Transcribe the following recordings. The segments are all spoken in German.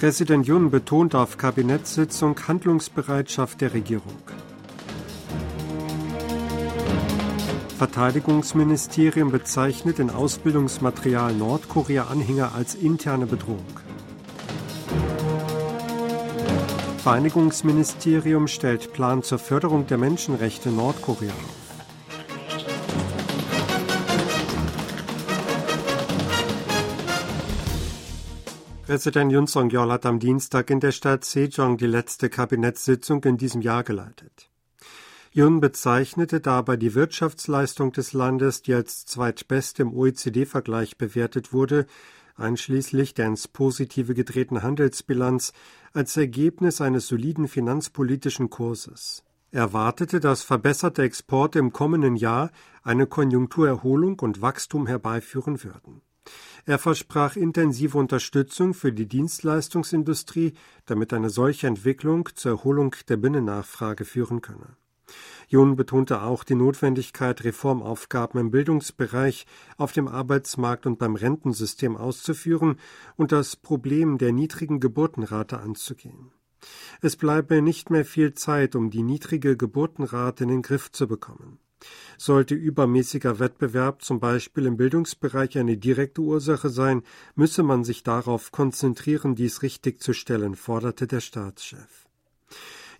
Präsident Jun betont auf Kabinettssitzung Handlungsbereitschaft der Regierung. Verteidigungsministerium bezeichnet in Ausbildungsmaterial Nordkorea-Anhänger als interne Bedrohung. Vereinigungsministerium stellt Plan zur Förderung der Menschenrechte Nordkorea auf. Präsident Yun Song-yeol hat am Dienstag in der Stadt Sejong die letzte Kabinettssitzung in diesem Jahr geleitet. Yun bezeichnete dabei die Wirtschaftsleistung des Landes, die als zweitbeste im OECD-Vergleich bewertet wurde, einschließlich der ins Positive gedrehten Handelsbilanz, als Ergebnis eines soliden finanzpolitischen Kurses. Er erwartete, dass verbesserte Exporte im kommenden Jahr eine Konjunkturerholung und Wachstum herbeiführen würden. Er versprach intensive Unterstützung für die Dienstleistungsindustrie, damit eine solche Entwicklung zur Erholung der Binnennachfrage führen könne. Jun betonte auch die Notwendigkeit, Reformaufgaben im Bildungsbereich, auf dem Arbeitsmarkt und beim Rentensystem auszuführen und das Problem der niedrigen Geburtenrate anzugehen. Es bleibe nicht mehr viel Zeit, um die niedrige Geburtenrate in den Griff zu bekommen. Sollte übermäßiger Wettbewerb zum Beispiel im Bildungsbereich eine direkte Ursache sein, müsse man sich darauf konzentrieren, dies richtig zu stellen, forderte der Staatschef.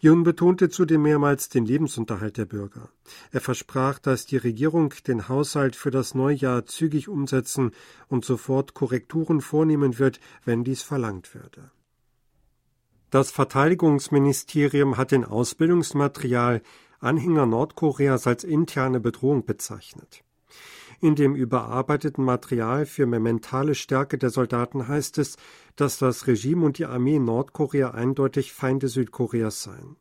Jung betonte zudem mehrmals den Lebensunterhalt der Bürger. Er versprach, dass die Regierung den Haushalt für das Neujahr zügig umsetzen und sofort Korrekturen vornehmen wird, wenn dies verlangt würde. Das Verteidigungsministerium hat den Ausbildungsmaterial Anhänger Nordkoreas als interne Bedrohung bezeichnet. In dem überarbeiteten Material für mehr mentale Stärke der Soldaten heißt es, dass das Regime und die Armee Nordkorea eindeutig Feinde Südkoreas seien.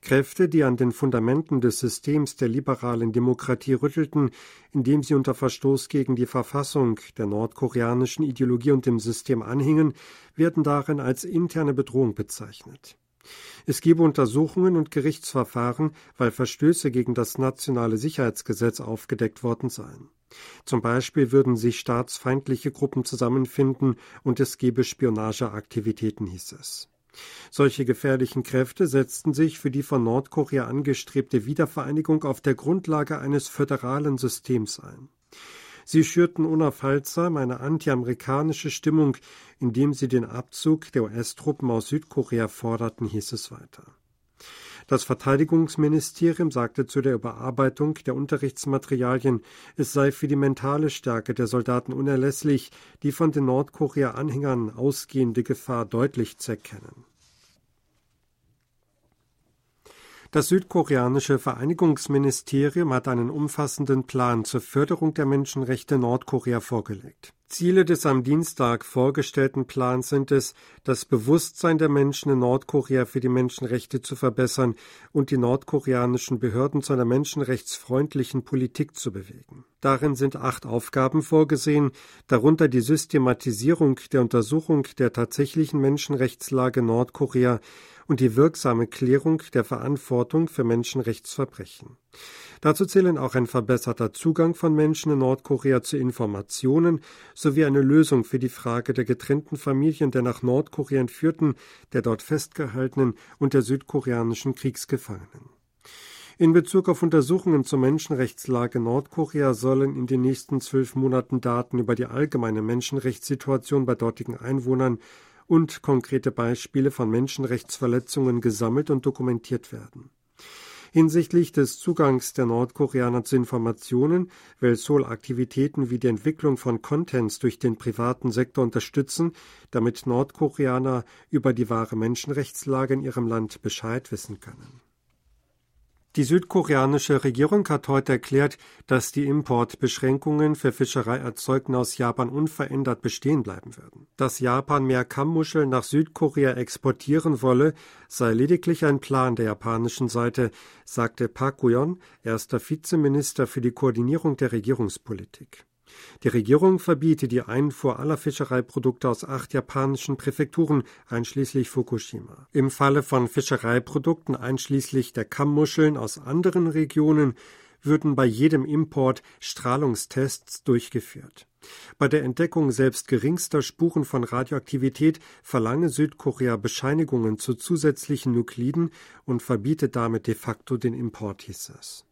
Kräfte, die an den Fundamenten des Systems der liberalen Demokratie rüttelten, indem sie unter Verstoß gegen die Verfassung der nordkoreanischen Ideologie und dem System anhingen, werden darin als interne Bedrohung bezeichnet. Es gebe Untersuchungen und Gerichtsverfahren, weil Verstöße gegen das nationale Sicherheitsgesetz aufgedeckt worden seien. Zum Beispiel würden sich staatsfeindliche Gruppen zusammenfinden und es gebe Spionageaktivitäten, hieß es. Solche gefährlichen Kräfte setzten sich für die von Nordkorea angestrebte Wiedervereinigung auf der Grundlage eines föderalen Systems ein. Sie schürten unaufhaltsam eine antiamerikanische Stimmung, indem sie den Abzug der US-Truppen aus Südkorea forderten, hieß es weiter. Das Verteidigungsministerium sagte zu der Überarbeitung der Unterrichtsmaterialien, es sei für die mentale Stärke der Soldaten unerlässlich, die von den Nordkorea-Anhängern ausgehende Gefahr deutlich zu erkennen. Das südkoreanische Vereinigungsministerium hat einen umfassenden Plan zur Förderung der Menschenrechte Nordkorea vorgelegt. Ziele des am Dienstag vorgestellten Plans sind es, das Bewusstsein der Menschen in Nordkorea für die Menschenrechte zu verbessern und die nordkoreanischen Behörden zu einer menschenrechtsfreundlichen Politik zu bewegen. Darin sind acht Aufgaben vorgesehen, darunter die Systematisierung der Untersuchung der tatsächlichen Menschenrechtslage Nordkorea und die wirksame Klärung der Verantwortung für Menschenrechtsverbrechen. Dazu zählen auch ein verbesserter Zugang von Menschen in Nordkorea zu Informationen sowie eine Lösung für die Frage der getrennten Familien der nach Nordkorea entführten, der dort festgehaltenen und der südkoreanischen Kriegsgefangenen. In Bezug auf Untersuchungen zur Menschenrechtslage Nordkorea sollen in den nächsten zwölf Monaten Daten über die allgemeine Menschenrechtssituation bei dortigen Einwohnern und konkrete Beispiele von Menschenrechtsverletzungen gesammelt und dokumentiert werden. Hinsichtlich des Zugangs der Nordkoreaner zu Informationen will Seoul Aktivitäten wie die Entwicklung von Contents durch den privaten Sektor unterstützen, damit Nordkoreaner über die wahre Menschenrechtslage in ihrem Land Bescheid wissen können. Die südkoreanische Regierung hat heute erklärt, dass die Importbeschränkungen für Fischereierzeugnisse aus Japan unverändert bestehen bleiben würden. Dass Japan mehr Kammmuscheln nach Südkorea exportieren wolle, sei lediglich ein Plan der japanischen Seite, sagte Park Guyon, erster Vizeminister für die Koordinierung der Regierungspolitik. Die Regierung verbiete die Einfuhr aller Fischereiprodukte aus acht japanischen Präfekturen, einschließlich Fukushima. Im Falle von Fischereiprodukten einschließlich der Kammmuscheln aus anderen Regionen würden bei jedem Import Strahlungstests durchgeführt. Bei der Entdeckung selbst geringster Spuren von Radioaktivität verlange Südkorea Bescheinigungen zu zusätzlichen Nukliden und verbiete damit de facto den Import, hieß es.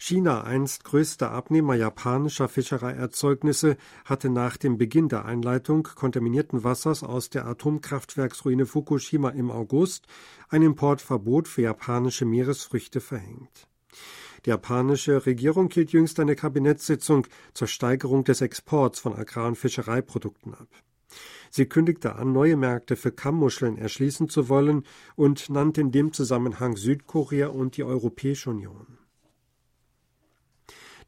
China, einst größter Abnehmer japanischer Fischereierzeugnisse, hatte nach dem Beginn der Einleitung kontaminierten Wassers aus der Atomkraftwerksruine Fukushima im August ein Importverbot für japanische Meeresfrüchte verhängt. Die japanische Regierung hielt jüngst eine Kabinettssitzung zur Steigerung des Exports von Agrar- und Fischereiprodukten ab. Sie kündigte an, neue Märkte für Kammmuscheln erschließen zu wollen und nannte in dem Zusammenhang Südkorea und die Europäische Union.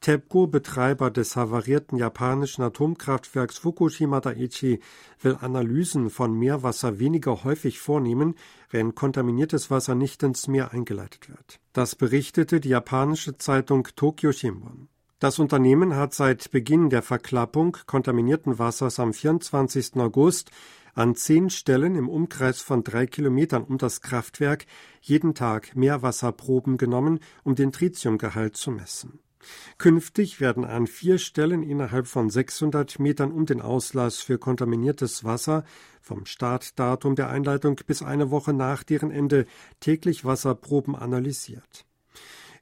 TEPCO, Betreiber des havarierten japanischen Atomkraftwerks Fukushima Daiichi, will Analysen von Meerwasser weniger häufig vornehmen, wenn kontaminiertes Wasser nicht ins Meer eingeleitet wird. Das berichtete die japanische Zeitung Tokyo Shimbun. Das Unternehmen hat seit Beginn der Verklappung kontaminierten Wassers am 24. August an zehn Stellen im Umkreis von drei Kilometern um das Kraftwerk jeden Tag Meerwasserproben genommen, um den Tritiumgehalt zu messen. Künftig werden an vier Stellen innerhalb von 600 Metern um den Auslass für kontaminiertes Wasser vom Startdatum der Einleitung bis eine Woche nach deren Ende täglich Wasserproben analysiert.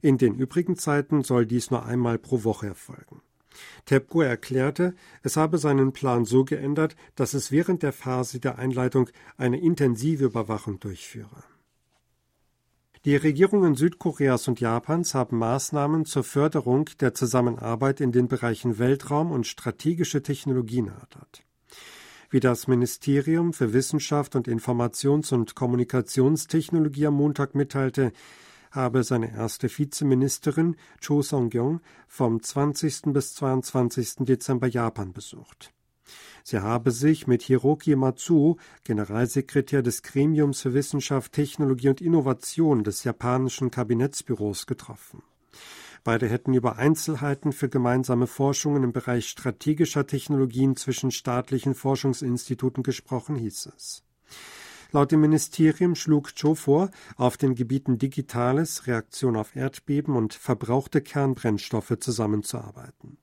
In den übrigen Zeiten soll dies nur einmal pro Woche erfolgen. TEPCO erklärte, es habe seinen Plan so geändert, dass es während der Phase der Einleitung eine intensive Überwachung durchführe. Die Regierungen Südkoreas und Japans haben Maßnahmen zur Förderung der Zusammenarbeit in den Bereichen Weltraum und strategische Technologien erörtert. Wie das Ministerium für Wissenschaft und Informations- und Kommunikationstechnologie am Montag mitteilte, habe seine erste Vizeministerin Cho Song-kyung vom 20. bis 22. Dezember Japan besucht. Sie habe sich mit Hiroki Matsuo, Generalsekretär des Gremiums für Wissenschaft, Technologie und Innovation des japanischen Kabinettsbüros, getroffen. Beide hätten über Einzelheiten für gemeinsame Forschungen im Bereich strategischer Technologien zwischen staatlichen Forschungsinstituten gesprochen, hieß es. Laut dem Ministerium schlug Cho vor, auf den Gebieten Digitales, Reaktion auf Erdbeben und verbrauchte Kernbrennstoffe zusammenzuarbeiten.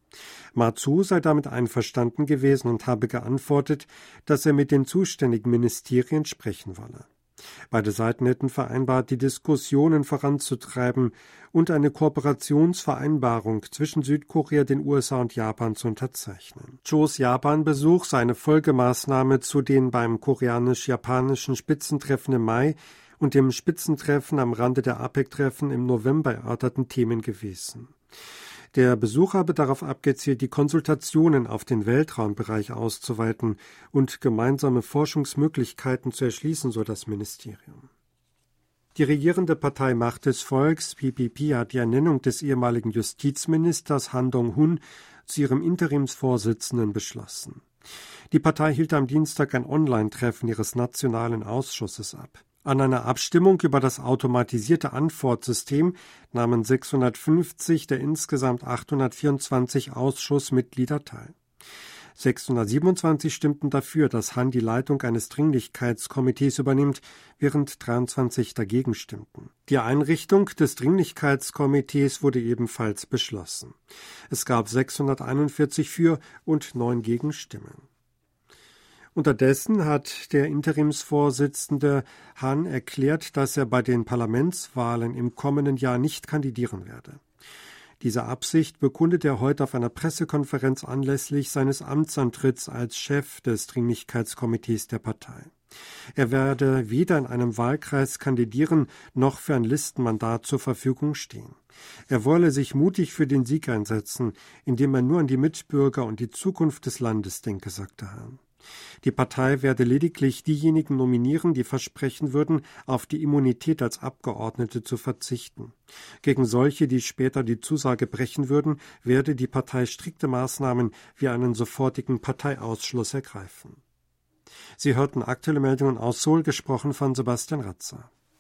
Matsu sei damit einverstanden gewesen und habe geantwortet, dass er mit den zuständigen Ministerien sprechen wolle. Beide Seiten hätten vereinbart, die Diskussionen voranzutreiben und eine Kooperationsvereinbarung zwischen Südkorea, den USA und Japan zu unterzeichnen. Chos Japan-Besuch sei eine Folgemaßnahme zu den beim koreanisch-japanischen Spitzentreffen im Mai und dem Spitzentreffen am Rande der APEC-Treffen im November erörterten Themen gewesen. Der Besuch habe darauf abgezielt, die Konsultationen auf den Weltraumbereich auszuweiten und gemeinsame Forschungsmöglichkeiten zu erschließen, so das Ministerium. Die regierende Partei Macht des Volks, PPP, hat die Ernennung des ehemaligen Justizministers Han Dong-hun zu ihrem Interimsvorsitzenden beschlossen. Die Partei hielt am Dienstag ein Online-Treffen ihres nationalen Ausschusses ab. An einer Abstimmung über das automatisierte Antwortsystem nahmen 650 der insgesamt 824 Ausschussmitglieder teil. 627 stimmten dafür, dass Han die Leitung eines Dringlichkeitskomitees übernimmt, während 23 dagegen stimmten. Die Einrichtung des Dringlichkeitskomitees wurde ebenfalls beschlossen. Es gab 641 für und neun Gegenstimmen. Unterdessen hat der Interimsvorsitzende Hahn erklärt, dass er bei den Parlamentswahlen im kommenden Jahr nicht kandidieren werde. Diese Absicht bekundet er heute auf einer Pressekonferenz anlässlich seines Amtsantritts als Chef des Dringlichkeitskomitees der Partei. Er werde weder in einem Wahlkreis kandidieren noch für ein Listenmandat zur Verfügung stehen. Er wolle sich mutig für den Sieg einsetzen, indem er nur an die Mitbürger und die Zukunft des Landes denke, sagte Hahn. Die Partei werde lediglich diejenigen nominieren, die versprechen würden, auf die Immunität als Abgeordnete zu verzichten. Gegen solche, die später die Zusage brechen würden, werde die Partei strikte Maßnahmen wie einen sofortigen Parteiausschluss ergreifen. Sie hörten aktuelle Meldungen aus Seoul, gesprochen von Sebastian Ratzer.